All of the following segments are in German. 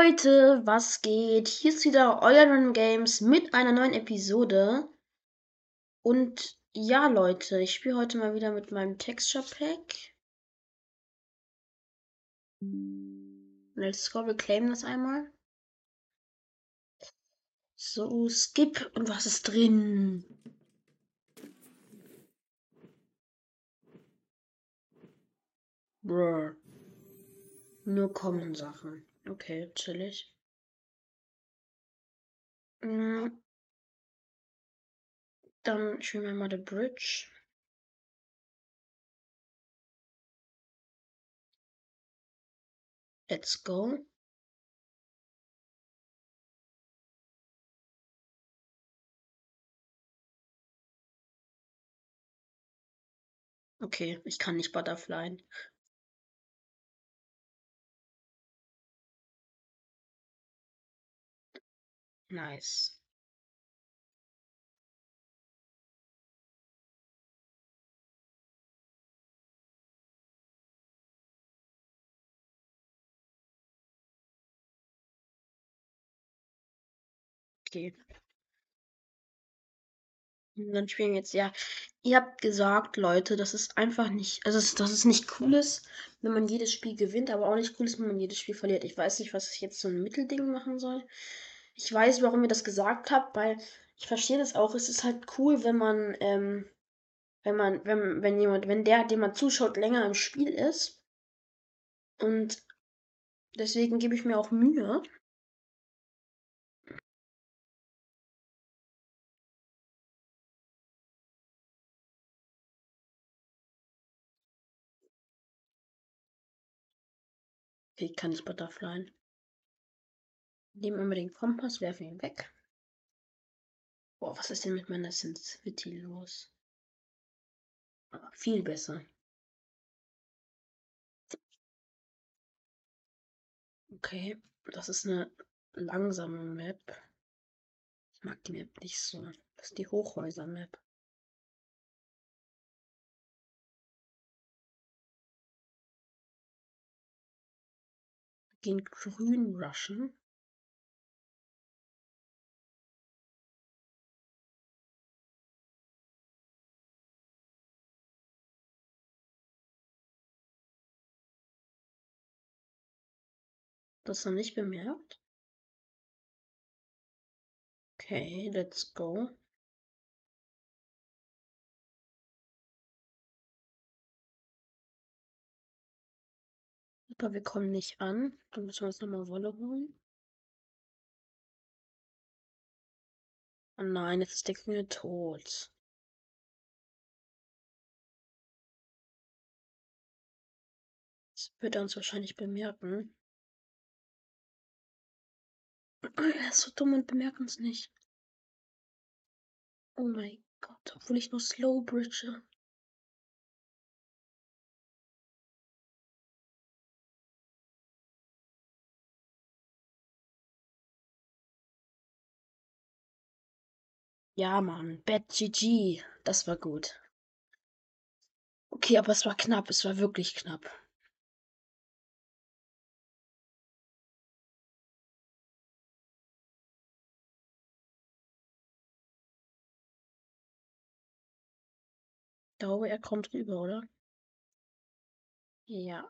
Leute, was geht? Hier ist wieder euer Run Games mit einer neuen Episode. Und ja, Leute, ich spiele heute mal wieder mit meinem Texture Pack. Let's go, wir claimen das einmal. So, skip. Und was ist drin? Brr. Nur kommen Sachen. Okay, chillig. Mhm. Dann spielen wir mal The Bridge. Let's go. Okay, ich kann nicht Butterfly. Nice. Okay. Und dann spielen wir jetzt, ja. Ihr habt gesagt, Leute, das ist einfach nicht, also dass es nicht cool ist, wenn man jedes Spiel gewinnt, aber auch nicht cool ist, wenn man jedes Spiel verliert. Ich weiß nicht, was ich jetzt so ein Mittelding machen soll. Ich weiß, warum ihr das gesagt habt, weil ich verstehe das auch. Es ist halt cool, wenn man, ähm, wenn man, wenn, wenn jemand, wenn der, dem man zuschaut, länger im Spiel ist. Und deswegen gebe ich mir auch Mühe. Okay, kann ich Butterfly. Nehmen den Kompass, werfen ihn weg. Boah, was ist denn mit meiner Sensitivity los? Aber viel besser. Okay, das ist eine langsame Map. Ich mag die Map nicht so. Das ist die Hochhäuser-Map. Gehen grün rushen. Das noch nicht bemerkt? Okay, let's go. Aber wir kommen nicht an. Dann müssen wir uns nochmal Wolle holen. Oh nein, jetzt ist der Kühe tot. Das wird er uns wahrscheinlich bemerken. Er ist so dumm und bemerkt uns nicht. Oh mein Gott, obwohl ich nur Slow Bridge. Ja, Mann. Bad GG. Das war gut. Okay, aber es war knapp. Es war wirklich knapp. Glaube, er kommt rüber, oder? Ja.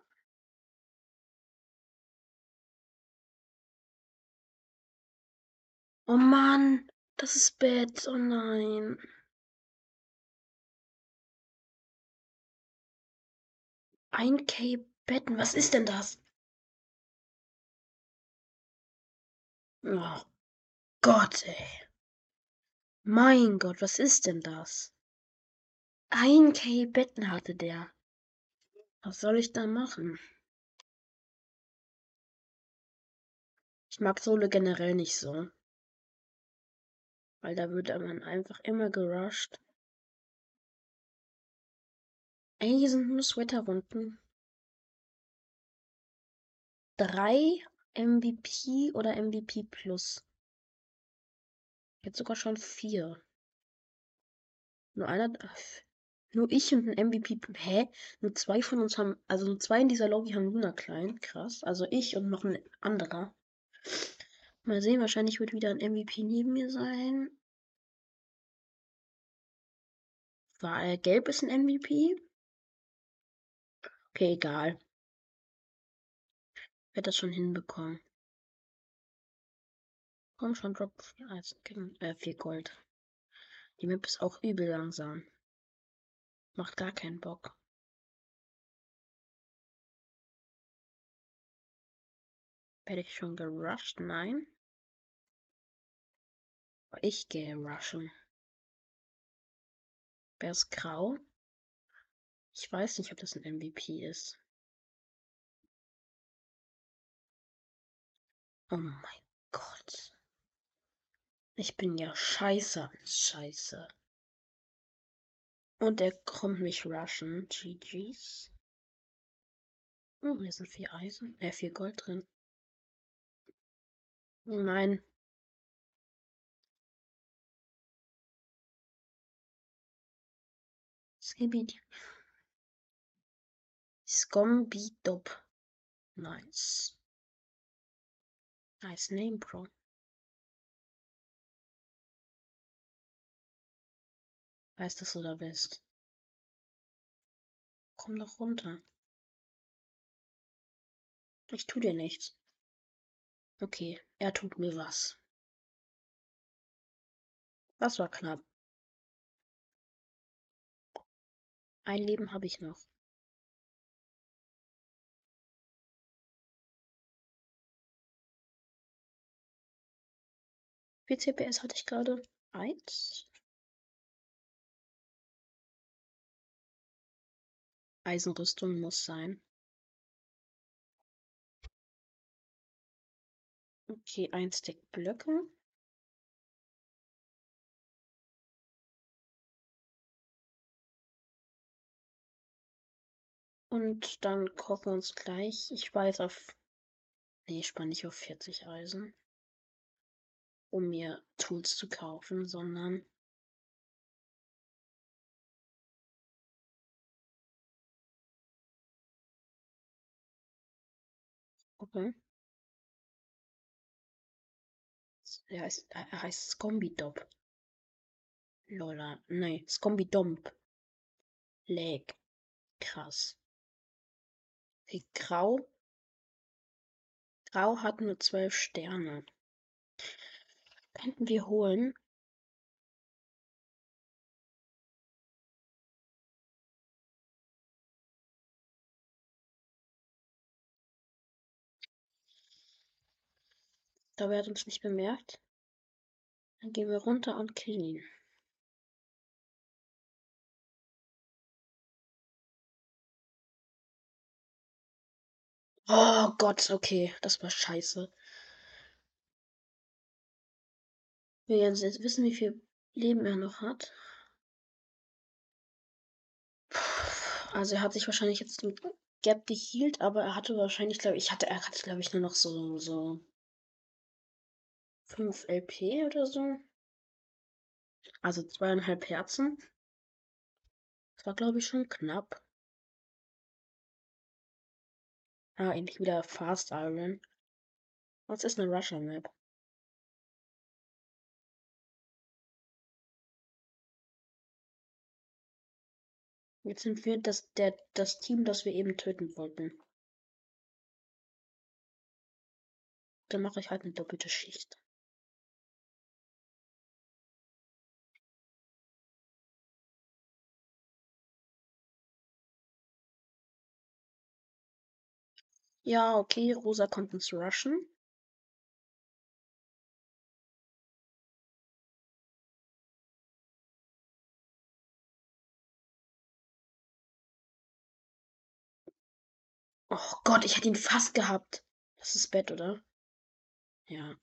Oh Mann, das ist Bett. Oh nein. Ein K Betten, was ist denn das? Oh Gott, ey. Mein Gott, was ist denn das? Ein K Betten hatte der. Was soll ich da machen? Ich mag Solo generell nicht so. Weil da wird man einfach immer gerusht. Ey, hier sind nur Sweater-Runden. Drei MVP oder MVP Plus. Jetzt sogar schon vier. Nur einer. Nur ich und ein MVP. Hä? Nur zwei von uns haben. Also nur zwei in dieser Lobby haben Luna Klein. Krass. Also ich und noch ein anderer. Mal sehen, wahrscheinlich wird wieder ein MVP neben mir sein. War er gelb ist ein MVP? Okay, egal. Wird das schon hinbekommen. Komm schon, drop 4 Eisen, äh, 4 Gold. Die Map ist auch übel langsam. Macht gar keinen Bock. Werde ich schon gerusht? Nein. Ich gehe rushen. Wer ist grau? Ich weiß nicht, ob das ein MVP ist. Oh mein Gott. Ich bin ja scheiße scheiße. Und er kommt mich rushen. GG's. Oh, hier sind vier Eisen. Äh, vier Gold drin. Oh nein. Skibidi. Scombidop. Nice. Nice name, bro. Weiß, dass du da bist. Komm doch runter. Ich tu dir nichts. Okay, er tut mir was. Das war knapp. Ein Leben habe ich noch. Wie CPS hatte ich gerade? Eins? Eisenrüstung muss sein. Okay, ein Stick Blöcke. Und dann kochen wir uns gleich. Ich weiß auf. Nee, ich spanne nicht auf 40 Eisen. Um mir Tools zu kaufen, sondern Okay. Er heißt, er heißt Scombi-Dop. Lola. Nee, Scombi-Domp. Leg. Krass. Okay, Grau. Grau hat nur zwölf Sterne. Könnten wir holen. Da wird uns nicht bemerkt. Dann gehen wir runter und killen ihn. Oh Gott, okay, das war scheiße. Wir werden jetzt wissen, wie viel Leben er noch hat. Also er hat sich wahrscheinlich jetzt ein Gap gehielt, aber er hatte wahrscheinlich, glaube ich, hatte, er hatte, glaube ich, nur noch so, so 5 LP oder so. Also zweieinhalb Herzen. Das war, glaube ich, schon knapp. Ah, endlich wieder Fast Iron. Was ist eine Russia Map? Jetzt sind wir das, der, das Team, das wir eben töten wollten. Dann mache ich halt eine doppelte Schicht. Ja, okay, Rosa kommt ins Rushen. Oh Gott, ich hätte ihn fast gehabt. Das ist Bett, oder? Ja.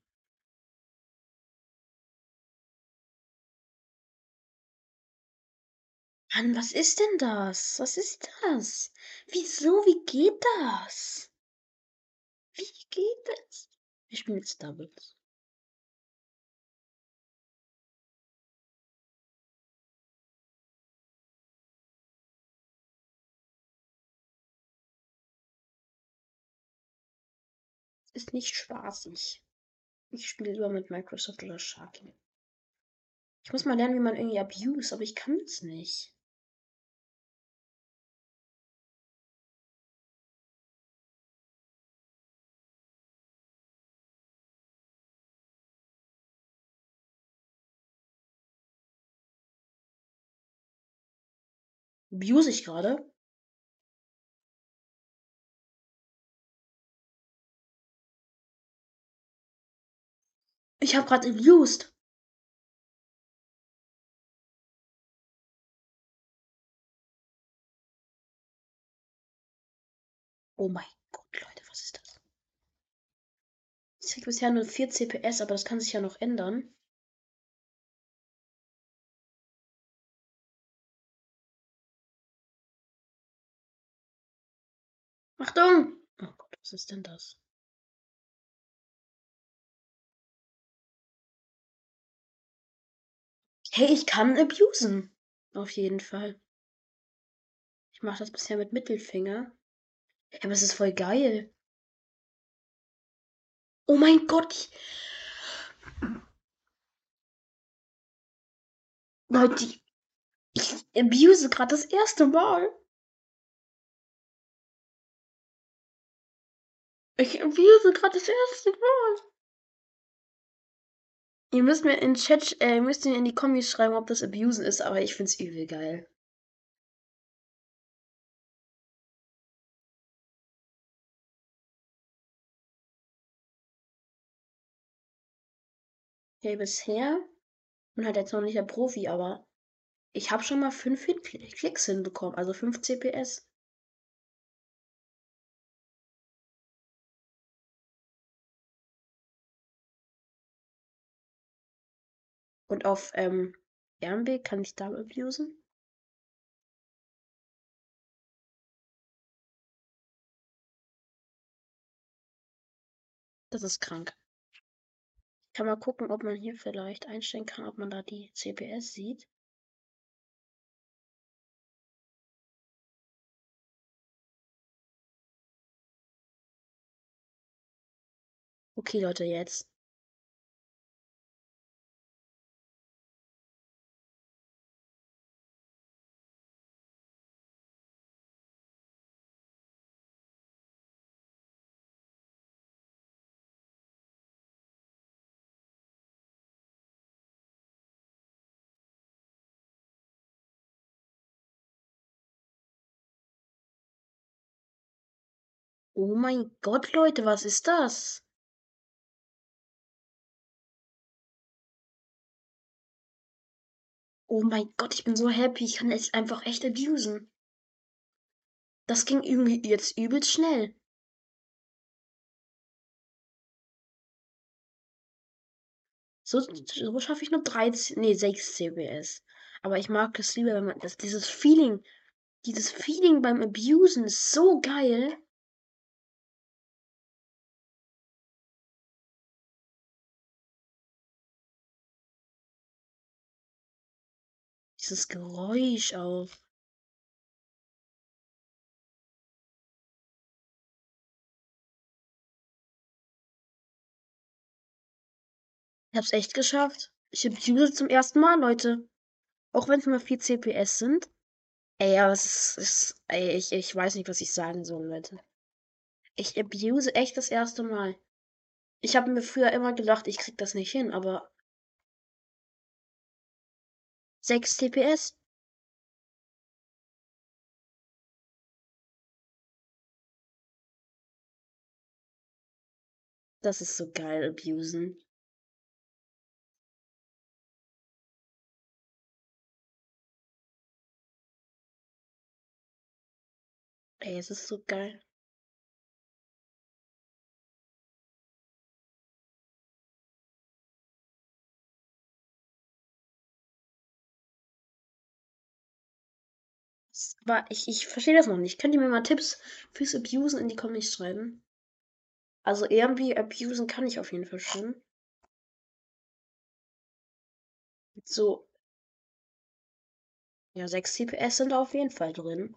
Mann, was ist denn das? Was ist das? Wieso? Wie geht das? Wie geht das? Ich spiele jetzt Doubles. ist nicht spaßig. Ich spiele lieber mit Microsoft oder Sharky. Ich muss mal lernen, wie man irgendwie abuse, aber ich kann es nicht. Abuse ich gerade? Ich habe gerade abused. Oh mein Gott, Leute, was ist das? Ich krieg bisher nur 4 CPS, aber das kann sich ja noch ändern. Achtung! Oh Gott, was ist denn das? Hey, ich kann abusen. Auf jeden Fall. Ich mache das bisher mit Mittelfinger. Ja, aber es ist voll geil. Oh mein Gott. Ich... Leute, ich abuse gerade das erste Mal. Ich abuse gerade das erste Mal. Ihr müsst mir in Chat, äh, müsst mir in die Kommis schreiben, ob das Abusen ist, aber ich find's übel geil. Okay, bisher bin halt jetzt noch nicht der Profi, aber ich habe schon mal fünf Klicks hinbekommen, also 5 CPS. Und auf ähm, RMB kann ich da abusen? Das ist krank. Ich kann mal gucken, ob man hier vielleicht einstellen kann, ob man da die CPS sieht. Okay, Leute, jetzt. Oh mein Gott, Leute, was ist das? Oh mein Gott, ich bin so happy. Ich kann es einfach echt abusen. Das ging irgendwie jetzt übelst schnell. So, so schaffe ich nur 13, nee, 6 CBS. Aber ich mag es lieber, wenn man das, dieses Feeling, dieses Feeling beim Abusen ist so geil. Dieses Geräusch auch. Ich hab's echt geschafft. Ich abuse zum ersten Mal, Leute. Auch wenn es nur 4 CPS sind. Ey, aber es ist, ist ey, ich, ich weiß nicht, was ich sagen soll, Leute. Ich abuse echt das erste Mal. Ich habe mir früher immer gedacht, ich krieg das nicht hin, aber 6 TPS. Das ist so geil, abusen. Ey, es ist so geil. war, ich, ich verstehe das noch nicht. Könnt ihr mir mal Tipps fürs Abusen in die Comics schreiben? Also irgendwie abusen kann ich auf jeden Fall schon. So. Ja, 6 CPS sind auf jeden Fall drin.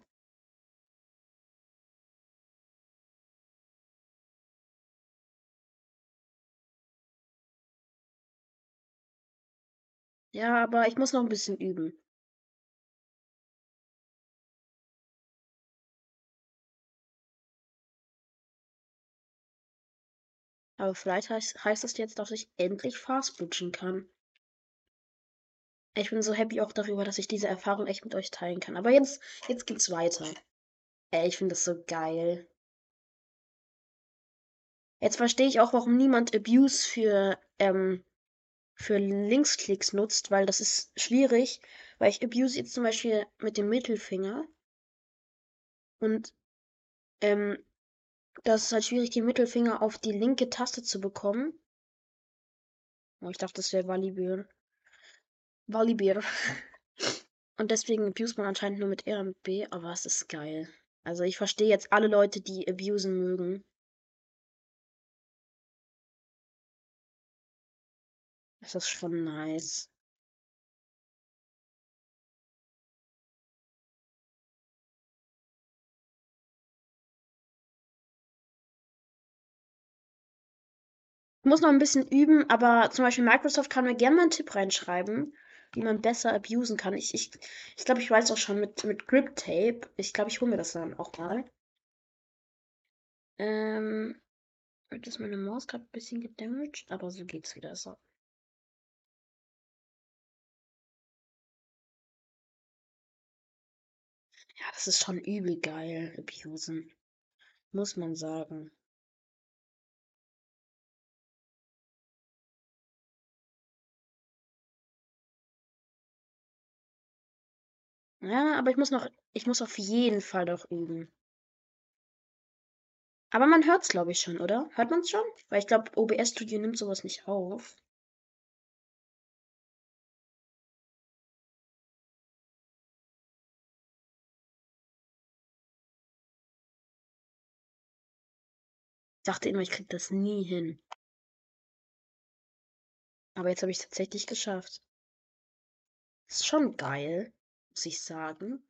Ja, aber ich muss noch ein bisschen üben. Aber vielleicht heißt, heißt das jetzt, dass ich endlich fast lutschen kann. Ich bin so happy auch darüber, dass ich diese Erfahrung echt mit euch teilen kann. Aber jetzt, jetzt geht's weiter. Ey, ich finde das so geil. Jetzt verstehe ich auch, warum niemand Abuse für, ähm, für Linksklicks nutzt, weil das ist schwierig, weil ich abuse jetzt zum Beispiel mit dem Mittelfinger. Und ähm, das ist halt schwierig, den Mittelfinger auf die linke Taste zu bekommen. Oh, ich dachte, das wäre Valibeer. Valibeer. Und deswegen abuse man anscheinend nur mit R und B, aber es ist geil. Also ich verstehe jetzt alle Leute, die abusen mögen. Das ist schon nice. Muss noch ein bisschen üben, aber zum Beispiel Microsoft kann mir gerne mal einen Tipp reinschreiben, wie man besser abusen kann. Ich, ich, ich glaube, ich weiß auch schon mit, mit Grip Tape. Ich glaube, ich hole mir das dann auch mal. Ähm, ist meine Maus gerade ein bisschen gedamaged, aber so geht's wieder. So. Ja, das ist schon übel geil, abusen. Muss man sagen. Ja, aber ich muss noch, ich muss auf jeden Fall noch üben. Aber man hört's, glaube ich, schon, oder? Hört man's schon? Weil ich glaube, OBS Studio nimmt sowas nicht auf. Ich dachte immer, ich krieg das nie hin. Aber jetzt habe ich es tatsächlich geschafft. Ist schon geil, ich sagen.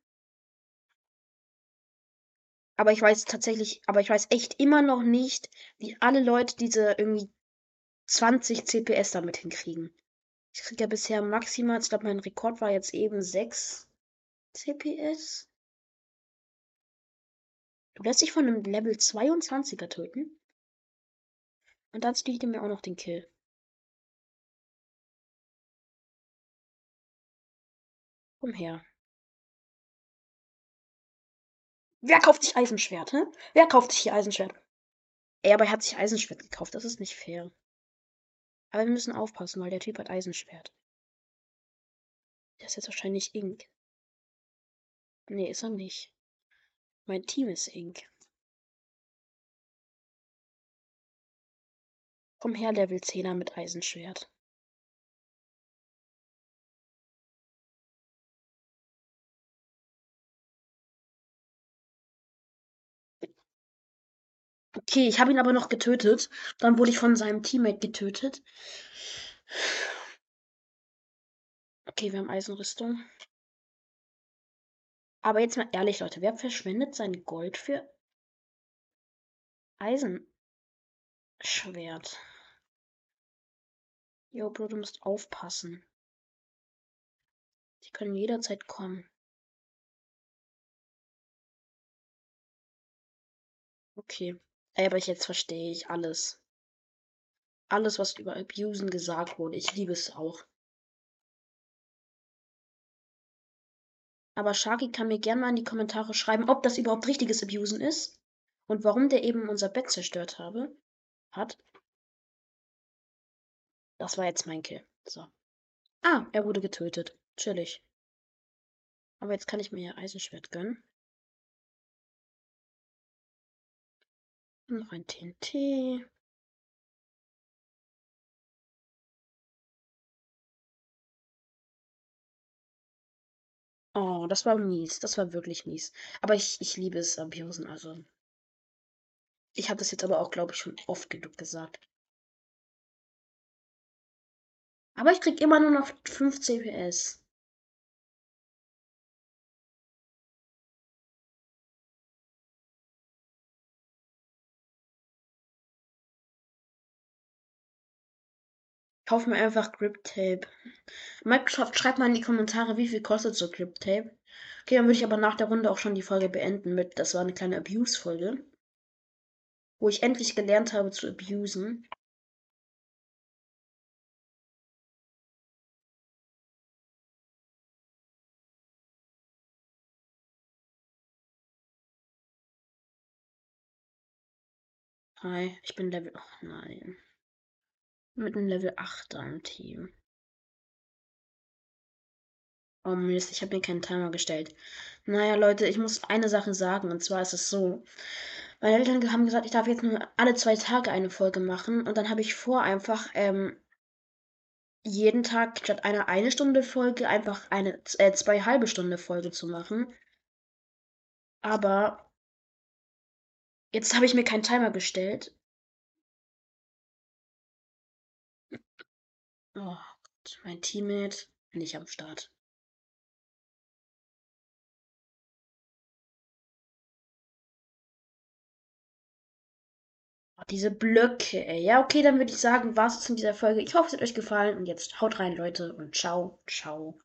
Aber ich weiß tatsächlich, aber ich weiß echt immer noch nicht, wie alle Leute diese irgendwie 20 CPS damit hinkriegen. Ich kriege ja bisher maximal, ich glaube, mein Rekord war jetzt eben 6 CPS. Du lässt dich von einem Level 22er töten. Und dann steht mir auch noch den Kill. Komm her. Wer kauft sich Eisenschwert, hä? Wer kauft sich hier Eisenschwert? Ey, aber er hat sich Eisenschwert gekauft. Das ist nicht fair. Aber wir müssen aufpassen, weil der Typ hat Eisenschwert. Der ist jetzt wahrscheinlich Ink. Nee, ist er nicht. Mein Team ist Ink. Komm her, Level 10er mit Eisenschwert. Okay, ich habe ihn aber noch getötet. Dann wurde ich von seinem Teammate getötet. Okay, wir haben Eisenrüstung. Aber jetzt mal ehrlich, Leute, wer verschwendet sein Gold für Eisenschwert? Jo, Bro, du musst aufpassen. Die können jederzeit kommen. Okay. Ey, aber jetzt verstehe ich alles. Alles, was über Abusen gesagt wurde. Ich liebe es auch. Aber Sharky kann mir gerne mal in die Kommentare schreiben, ob das überhaupt richtiges Abusen ist. Und warum der eben unser Bett zerstört habe, hat. Das war jetzt mein Kill. So. Ah, er wurde getötet. Chillig. Aber jetzt kann ich mir ja Eisenschwert gönnen. Noch ein TNT. Oh, das war mies. Das war wirklich mies. Aber ich, ich liebe es, Abusen. Also. Ich habe das jetzt aber auch, glaube ich, schon oft genug gesagt. Aber ich krieg immer nur noch 5 CPS. Kauf mir einfach Grip Tape. Microsoft, schreibt mal in die Kommentare, wie viel kostet so Grip Tape. Okay, dann würde ich aber nach der Runde auch schon die Folge beenden mit, das war eine kleine Abuse-Folge. Wo ich endlich gelernt habe zu abusen. Hi, ich bin Level. Oh nein. Mit einem Level 8 am Team. Oh Mist, ich habe mir keinen Timer gestellt. Naja, Leute, ich muss eine Sache sagen. Und zwar ist es so. Meine Eltern haben gesagt, ich darf jetzt nur alle zwei Tage eine Folge machen. Und dann habe ich vor, einfach ähm, jeden Tag statt einer eine Stunde Folge einfach eine äh, zwei halbe Stunde Folge zu machen. Aber Jetzt habe ich mir keinen Timer gestellt. Oh Gott, mein Teammate nicht am Start. Oh, diese Blöcke, ey. Ja, okay, dann würde ich sagen, war es in dieser Folge. Ich hoffe, es hat euch gefallen. Und jetzt haut rein, Leute. Und ciao, ciao.